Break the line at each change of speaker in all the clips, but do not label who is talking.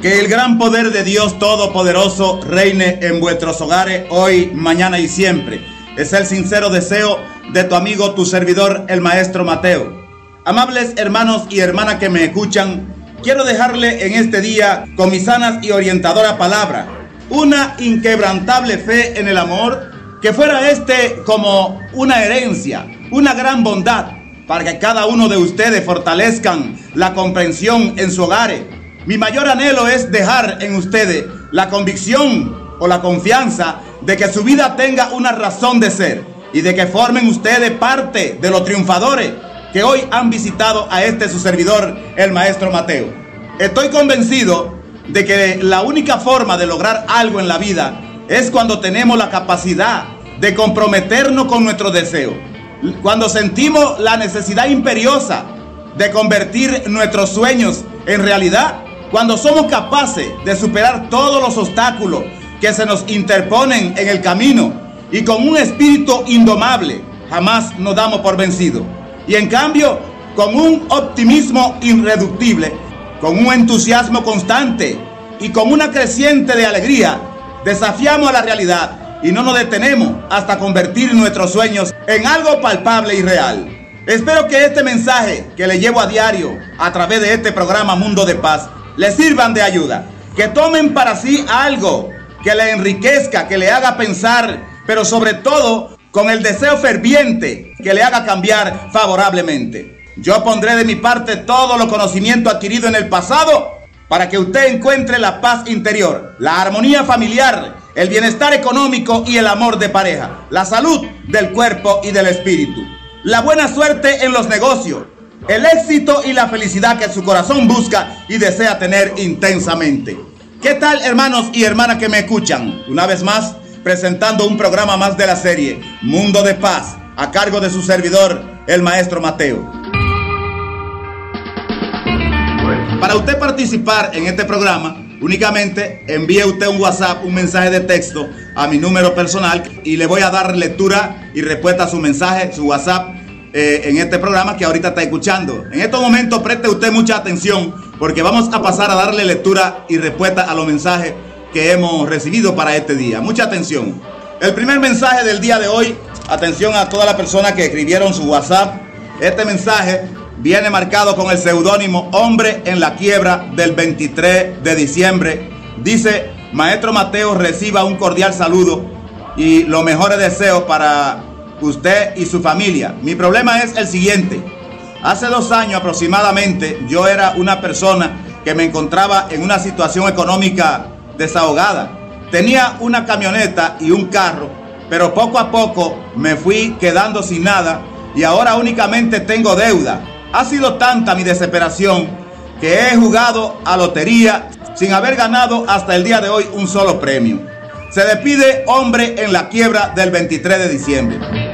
Que el gran poder de Dios Todopoderoso reine en vuestros hogares hoy, mañana y siempre. Es el sincero deseo de tu amigo, tu servidor, el maestro Mateo. Amables hermanos y hermanas que me escuchan, quiero dejarle en este día con mi sanas y orientadora palabra una inquebrantable fe en el amor, que fuera este como una herencia, una gran bondad, para que cada uno de ustedes fortalezcan la comprensión en su hogar mi mayor anhelo es dejar en ustedes la convicción o la confianza de que su vida tenga una razón de ser y de que formen ustedes parte de los triunfadores que hoy han visitado a este su servidor, el maestro Mateo. Estoy convencido de que la única forma de lograr algo en la vida es cuando tenemos la capacidad de comprometernos con nuestro deseo. Cuando sentimos la necesidad imperiosa de convertir nuestros sueños en realidad cuando somos capaces de superar todos los obstáculos que se nos interponen en el camino y con un espíritu indomable, jamás nos damos por vencidos. Y en cambio, con un optimismo irreductible, con un entusiasmo constante y con una creciente de alegría, desafiamos a la realidad y no nos detenemos hasta convertir nuestros sueños en algo palpable y real. Espero que este mensaje que le llevo a diario a través de este programa Mundo de Paz le sirvan de ayuda. Que tomen para sí algo que le enriquezca, que le haga pensar, pero sobre todo con el deseo ferviente que le haga cambiar favorablemente. Yo pondré de mi parte todo lo conocimiento adquirido en el pasado para que usted encuentre la paz interior, la armonía familiar, el bienestar económico y el amor de pareja, la salud del cuerpo y del espíritu, la buena suerte en los negocios, el éxito y la felicidad que su corazón busca y desea tener intensamente. ¿Qué tal hermanos y hermanas que me escuchan? Una vez más, presentando un programa más de la serie Mundo de Paz, a cargo de su servidor, el maestro Mateo. Para usted participar en este programa, únicamente envíe usted un WhatsApp, un mensaje de texto a mi número personal y le voy a dar lectura y respuesta a su mensaje, su WhatsApp eh, en este programa que ahorita está escuchando. En estos momentos preste usted mucha atención porque vamos a pasar a darle lectura y respuesta a los mensajes que hemos recibido para este día. Mucha atención. El primer mensaje del día de hoy, atención a todas las personas que escribieron su WhatsApp. Este mensaje viene marcado con el seudónimo Hombre en la quiebra del 23 de diciembre. Dice, Maestro Mateo reciba un cordial saludo y los mejores deseos para usted y su familia. Mi problema es el siguiente. Hace dos años aproximadamente yo era una persona que me encontraba en una situación económica desahogada. Tenía una camioneta y un carro, pero poco a poco me fui quedando sin nada y ahora únicamente tengo deuda. Ha sido tanta mi desesperación que he jugado a lotería sin haber ganado hasta el día de hoy un solo premio. Se despide hombre en la quiebra del 23 de diciembre.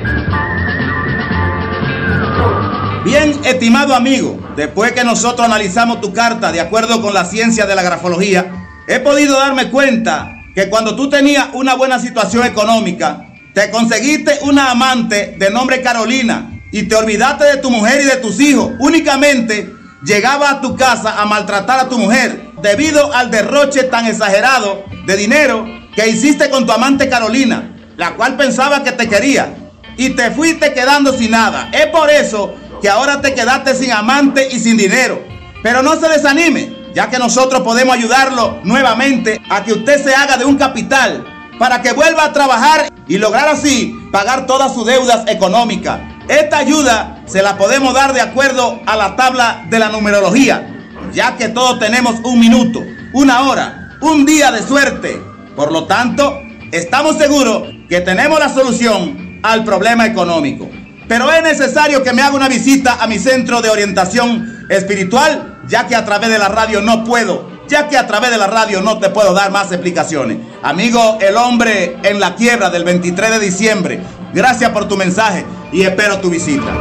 Bien, estimado amigo, después que nosotros analizamos tu carta de acuerdo con la ciencia de la grafología, he podido darme cuenta que cuando tú tenías una buena situación económica, te conseguiste una amante de nombre Carolina y te olvidaste de tu mujer y de tus hijos. Únicamente llegaba a tu casa a maltratar a tu mujer debido al derroche tan exagerado de dinero que hiciste con tu amante Carolina, la cual pensaba que te quería y te fuiste quedando sin nada. Es por eso que ahora te quedaste sin amante y sin dinero. Pero no se desanime, ya que nosotros podemos ayudarlo nuevamente a que usted se haga de un capital para que vuelva a trabajar y lograr así pagar todas sus deudas económicas. Esta ayuda se la podemos dar de acuerdo a la tabla de la numerología, ya que todos tenemos un minuto, una hora, un día de suerte. Por lo tanto, estamos seguros que tenemos la solución al problema económico. Pero es necesario que me haga una visita a mi centro de orientación espiritual, ya que a través de la radio no puedo, ya que a través de la radio no te puedo dar más explicaciones. Amigo, el hombre en la quiebra del 23 de diciembre, gracias por tu mensaje y espero tu visita.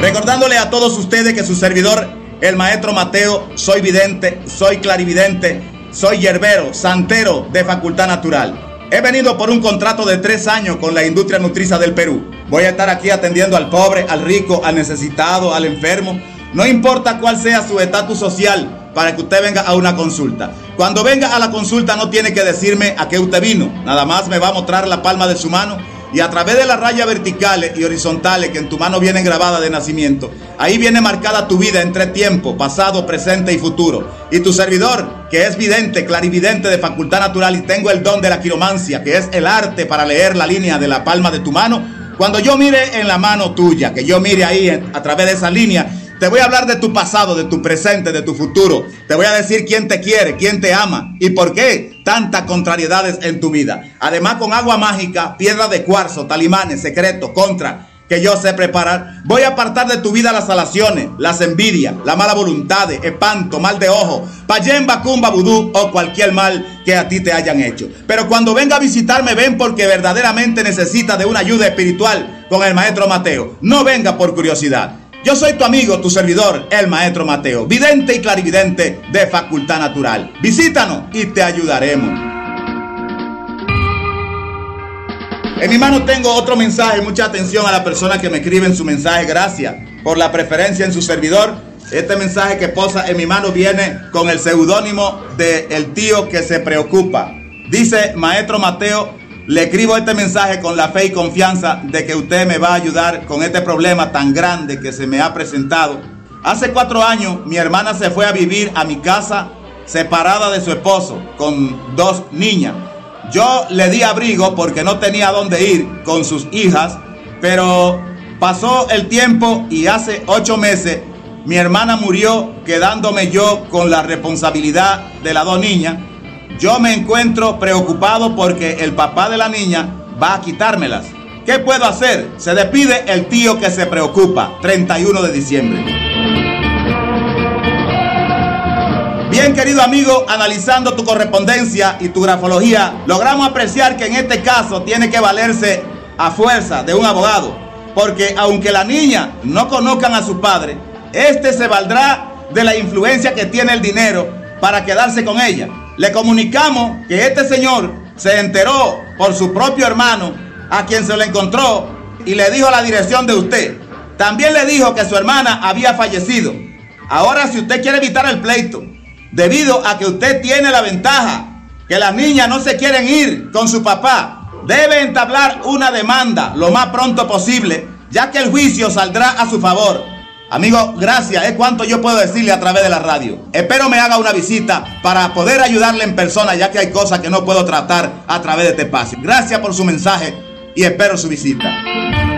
Recordándole a todos ustedes que su servidor, el maestro Mateo, soy vidente, soy clarividente, soy yerbero, santero de facultad natural. He venido por un contrato de tres años con la industria nutriza del Perú. Voy a estar aquí atendiendo al pobre, al rico, al necesitado, al enfermo, No importa cuál sea su estatus social para que usted venga a una consulta. Cuando venga a la consulta no tiene que decirme a qué usted vino. Nada más me va a mostrar la palma de su mano y a través de las rayas verticales y horizontales que en tu mano vienen grabadas de nacimiento, ahí viene marcada tu vida entre tiempo, pasado, presente y futuro. Y tu servidor, que es vidente, clarividente de facultad natural y tengo el don de la quiromancia, que es el arte para leer la línea de la palma de tu mano, cuando yo mire en la mano tuya, que yo mire ahí a través de esa línea, te voy a hablar de tu pasado, de tu presente, de tu futuro. Te voy a decir quién te quiere, quién te ama y por qué tantas contrariedades en tu vida. Además, con agua mágica, piedra de cuarzo, talimanes, secretos, contra que yo sé preparar. Voy a apartar de tu vida las alaciones, las envidias, la mala voluntad, espanto, mal de ojo, payemba, cumba, vudú o cualquier mal que a ti te hayan hecho. Pero cuando venga a visitarme, ven porque verdaderamente necesita de una ayuda espiritual con el maestro Mateo. No venga por curiosidad. Yo soy tu amigo, tu servidor, el maestro Mateo, vidente y clarividente de facultad natural. Visítanos y te ayudaremos. En mi mano tengo otro mensaje, mucha atención a la persona que me escribe en su mensaje, gracias por la preferencia en su servidor. Este mensaje que posa en mi mano viene con el seudónimo de el tío que se preocupa. Dice Maestro Mateo, le escribo este mensaje con la fe y confianza de que usted me va a ayudar con este problema tan grande que se me ha presentado. Hace cuatro años mi hermana se fue a vivir a mi casa separada de su esposo con dos niñas. Yo le di abrigo porque no tenía dónde ir con sus hijas, pero pasó el tiempo y hace ocho meses mi hermana murió quedándome yo con la responsabilidad de las dos niñas yo me encuentro preocupado porque el papá de la niña va a quitármelas. ¿Qué puedo hacer? Se despide el tío que se preocupa, 31 de diciembre. Bien, querido amigo, analizando tu correspondencia y tu grafología, logramos apreciar que en este caso tiene que valerse a fuerza de un abogado, porque aunque la niña no conozcan a su padre, este se valdrá de la influencia que tiene el dinero para quedarse con ella le comunicamos que este señor se enteró por su propio hermano, a quien se lo encontró, y le dijo la dirección de usted. También le dijo que su hermana había fallecido. Ahora, si usted quiere evitar el pleito, debido a que usted tiene la ventaja que las niñas no se quieren ir con su papá, debe entablar una demanda lo más pronto posible, ya que el juicio saldrá a su favor. Amigo, gracias. Es cuanto yo puedo decirle a través de la radio. Espero me haga una visita para poder ayudarle en persona, ya que hay cosas que no puedo tratar a través de este espacio. Gracias por su mensaje y espero su visita.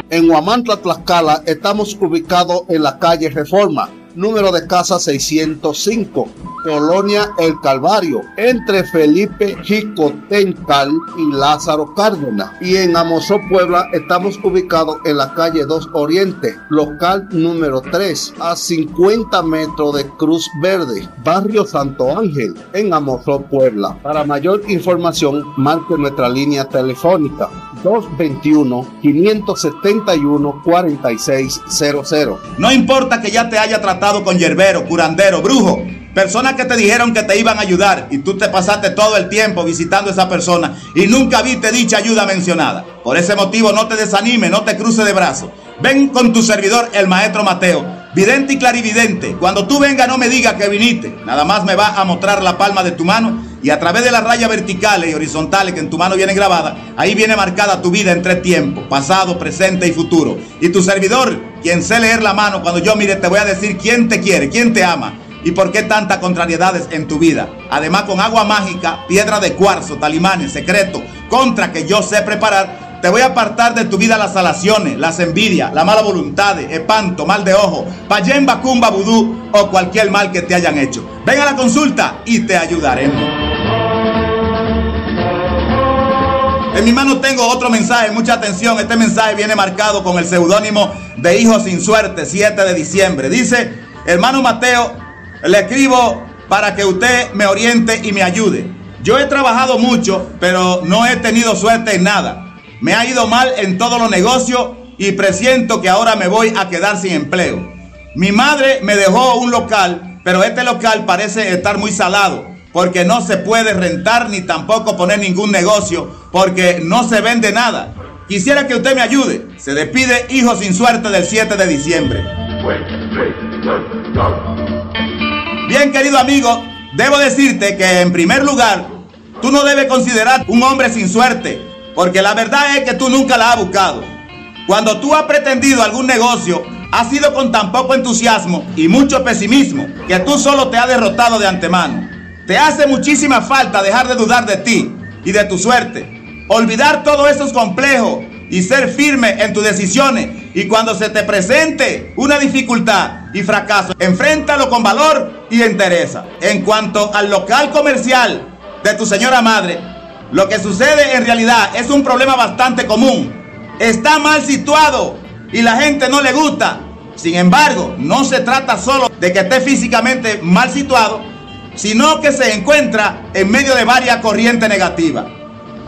En Huamantla, Tlaxcala, estamos ubicados en la calle Reforma número de casa 605, Colonia El Calvario, entre Felipe Jicotencal y Lázaro Cárdenas. Y en Amozó, Puebla, estamos ubicados en la calle 2 Oriente, local número 3, a 50 metros de Cruz Verde, barrio Santo Ángel, en Amozó, Puebla. Para mayor información, marque nuestra línea telefónica 221-571-4600.
No importa que ya te haya tratado con yerbero, curandero, brujo, personas que te dijeron que te iban a ayudar y tú te pasaste todo el tiempo visitando a esa persona y nunca viste dicha ayuda mencionada. Por ese motivo no te desanime, no te cruce de brazos. Ven con tu servidor, el maestro Mateo, vidente y clarividente. Cuando tú vengas no me digas que viniste, nada más me va a mostrar la palma de tu mano y a través de las rayas verticales y horizontales que en tu mano viene grabada, ahí viene marcada tu vida en tres tiempos, pasado, presente y futuro. Y tu servidor, quien sé leer la mano, cuando yo mire te voy a decir quién te quiere, quién te ama y por qué tantas contrariedades en tu vida. Además con agua mágica, piedra de cuarzo, talimanes, secreto, contra que yo sé preparar, te voy a apartar de tu vida las alaciones, las envidias, la mala voluntad, espanto, mal de ojo, payemba, cumba, vudú o cualquier mal que te hayan hecho. Ven a la consulta y te ayudaremos. En mi mano tengo otro mensaje, mucha atención. Este mensaje viene marcado con el seudónimo de Hijo sin Suerte, 7 de diciembre. Dice, hermano Mateo, le escribo para que usted me oriente y me ayude. Yo he trabajado mucho, pero no he tenido suerte en nada. Me ha ido mal en todos los negocios y presiento que ahora me voy a quedar sin empleo. Mi madre me dejó un local, pero este local parece estar muy salado porque no se puede rentar ni tampoco poner ningún negocio, porque no se vende nada. Quisiera que usted me ayude. Se despide Hijo sin suerte del 7 de diciembre. Bien, querido amigo, debo decirte que en primer lugar, tú no debes considerar un hombre sin suerte, porque la verdad es que tú nunca la has buscado. Cuando tú has pretendido algún negocio, ha sido con tan poco entusiasmo y mucho pesimismo que tú solo te has derrotado de antemano. Te hace muchísima falta dejar de dudar de ti y de tu suerte. Olvidar todos esos complejos y ser firme en tus decisiones. Y cuando se te presente una dificultad y fracaso, enfréntalo con valor y entereza. En cuanto al local comercial de tu señora madre, lo que sucede en realidad es un problema bastante común. Está mal situado y la gente no le gusta. Sin embargo, no se trata solo de que esté físicamente mal situado, sino que se encuentra en medio de varias corrientes negativas.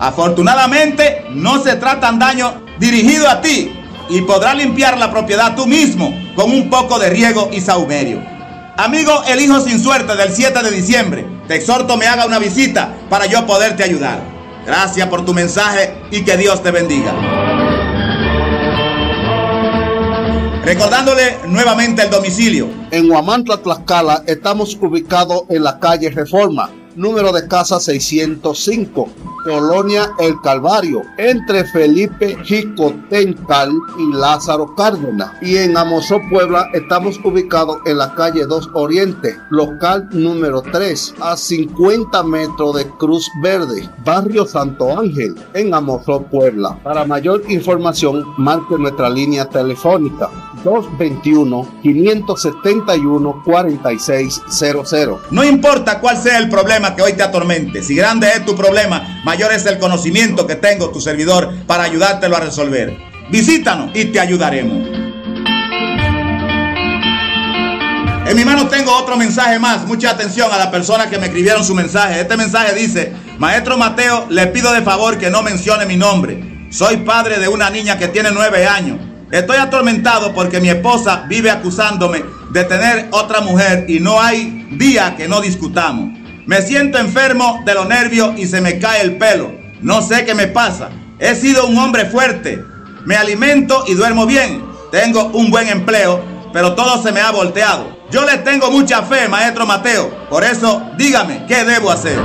Afortunadamente, no se tratan daños dirigidos a ti y podrás limpiar la propiedad tú mismo con un poco de riego y saumerio. Amigo, el hijo sin suerte del 7 de diciembre, te exhorto me haga una visita para yo poderte ayudar. Gracias por tu mensaje y que Dios te bendiga. Recordándole nuevamente el domicilio.
En Huamantla, Tlaxcala, estamos ubicados en la calle Reforma, número de casa 605 Colonia El Calvario, entre Felipe Jicotencal y Lázaro Cárdenas. Y en Amozó, Puebla, estamos ubicados en la calle 2 Oriente, local número 3, a 50 metros de Cruz Verde, barrio Santo Ángel, en Amozó, Puebla. Para mayor información, marque nuestra línea telefónica 221-571-4600.
No importa cuál sea el problema que hoy te atormente, si grande es tu problema, es el conocimiento que tengo tu servidor para ayudártelo a resolver. Visítanos y te ayudaremos. En mi mano tengo otro mensaje más. Mucha atención a las personas que me escribieron su mensaje. Este mensaje dice, Maestro Mateo, le pido de favor que no mencione mi nombre. Soy padre de una niña que tiene nueve años. Estoy atormentado porque mi esposa vive acusándome de tener otra mujer y no hay día que no discutamos. Me siento enfermo de los nervios y se me cae el pelo. No sé qué me pasa. He sido un hombre fuerte. Me alimento y duermo bien. Tengo un buen empleo, pero todo se me ha volteado. Yo le tengo mucha fe, maestro Mateo. Por eso, dígame, ¿qué debo hacer?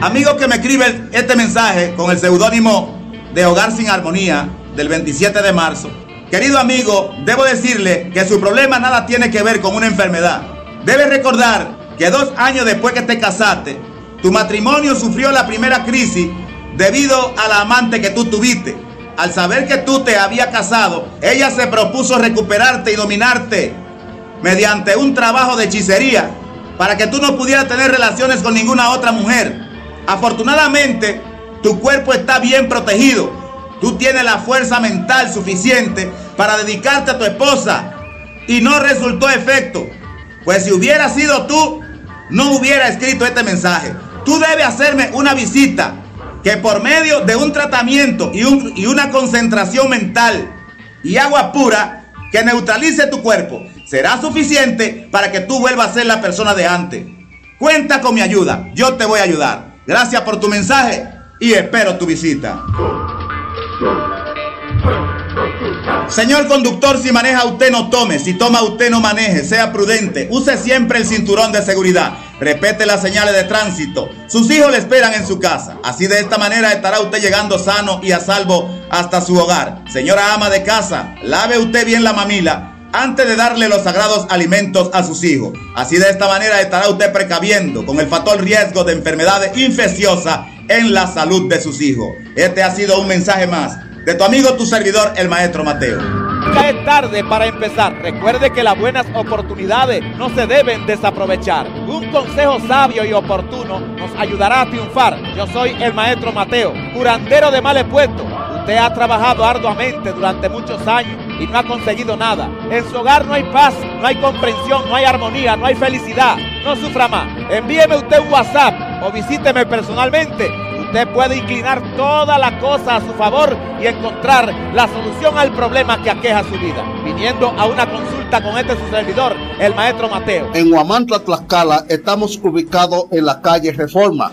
Amigo que me escribe este mensaje con el seudónimo de Hogar sin Armonía del 27 de marzo. Querido amigo, debo decirle que su problema nada tiene que ver con una enfermedad. Debe recordar que dos años después que te casaste, tu matrimonio sufrió la primera crisis debido a la amante que tú tuviste. Al saber que tú te habías casado, ella se propuso recuperarte y dominarte mediante un trabajo de hechicería para que tú no pudieras tener relaciones con ninguna otra mujer. Afortunadamente, tu cuerpo está bien protegido. Tú tienes la fuerza mental suficiente para dedicarte a tu esposa y no resultó efecto. Pues si hubiera sido tú, no hubiera escrito este mensaje. Tú debes hacerme una visita que por medio de un tratamiento y, y una concentración mental y agua pura que neutralice tu cuerpo será suficiente para que tú vuelvas a ser la persona de antes. Cuenta con mi ayuda, yo te voy a ayudar. Gracias por tu mensaje y espero tu visita. Señor conductor, si maneja usted no tome, si toma usted no maneje, sea prudente, use siempre el cinturón de seguridad, repete las señales de tránsito, sus hijos le esperan en su casa, así de esta manera estará usted llegando sano y a salvo hasta su hogar. Señora ama de casa, lave usted bien la mamila antes de darle los sagrados alimentos a sus hijos. Así de esta manera estará usted precaviendo con el fatal riesgo de enfermedades infecciosas en la salud de sus hijos. Este ha sido un mensaje más de tu amigo, tu servidor, el maestro Mateo.
Ya es tarde para empezar. Recuerde que las buenas oportunidades no se deben desaprovechar. Un consejo sabio y oportuno nos ayudará a triunfar. Yo soy el maestro Mateo, curandero de males puestos. Usted ha trabajado arduamente durante muchos años y no ha conseguido nada. En su hogar no hay paz, no hay comprensión, no hay armonía, no hay felicidad. No sufra más. Envíeme usted un WhatsApp o visíteme personalmente usted puede inclinar toda la cosa a su favor y encontrar la solución al problema que aqueja su vida. Viniendo a una consulta con este su servidor, el maestro Mateo.
En Huamantla, Tlaxcala, estamos ubicados en la calle Reforma,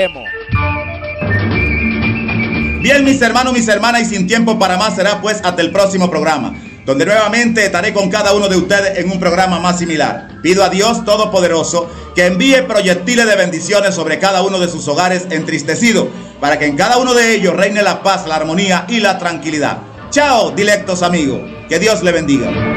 Bien, mis hermanos, mis hermanas, y sin tiempo para más será pues hasta el próximo programa, donde nuevamente estaré con cada uno de ustedes en un programa más similar. Pido a Dios Todopoderoso que envíe proyectiles de bendiciones sobre cada uno de sus hogares entristecidos, para que en cada uno de ellos reine la paz, la armonía y la tranquilidad. Chao, directos amigos. Que Dios le bendiga.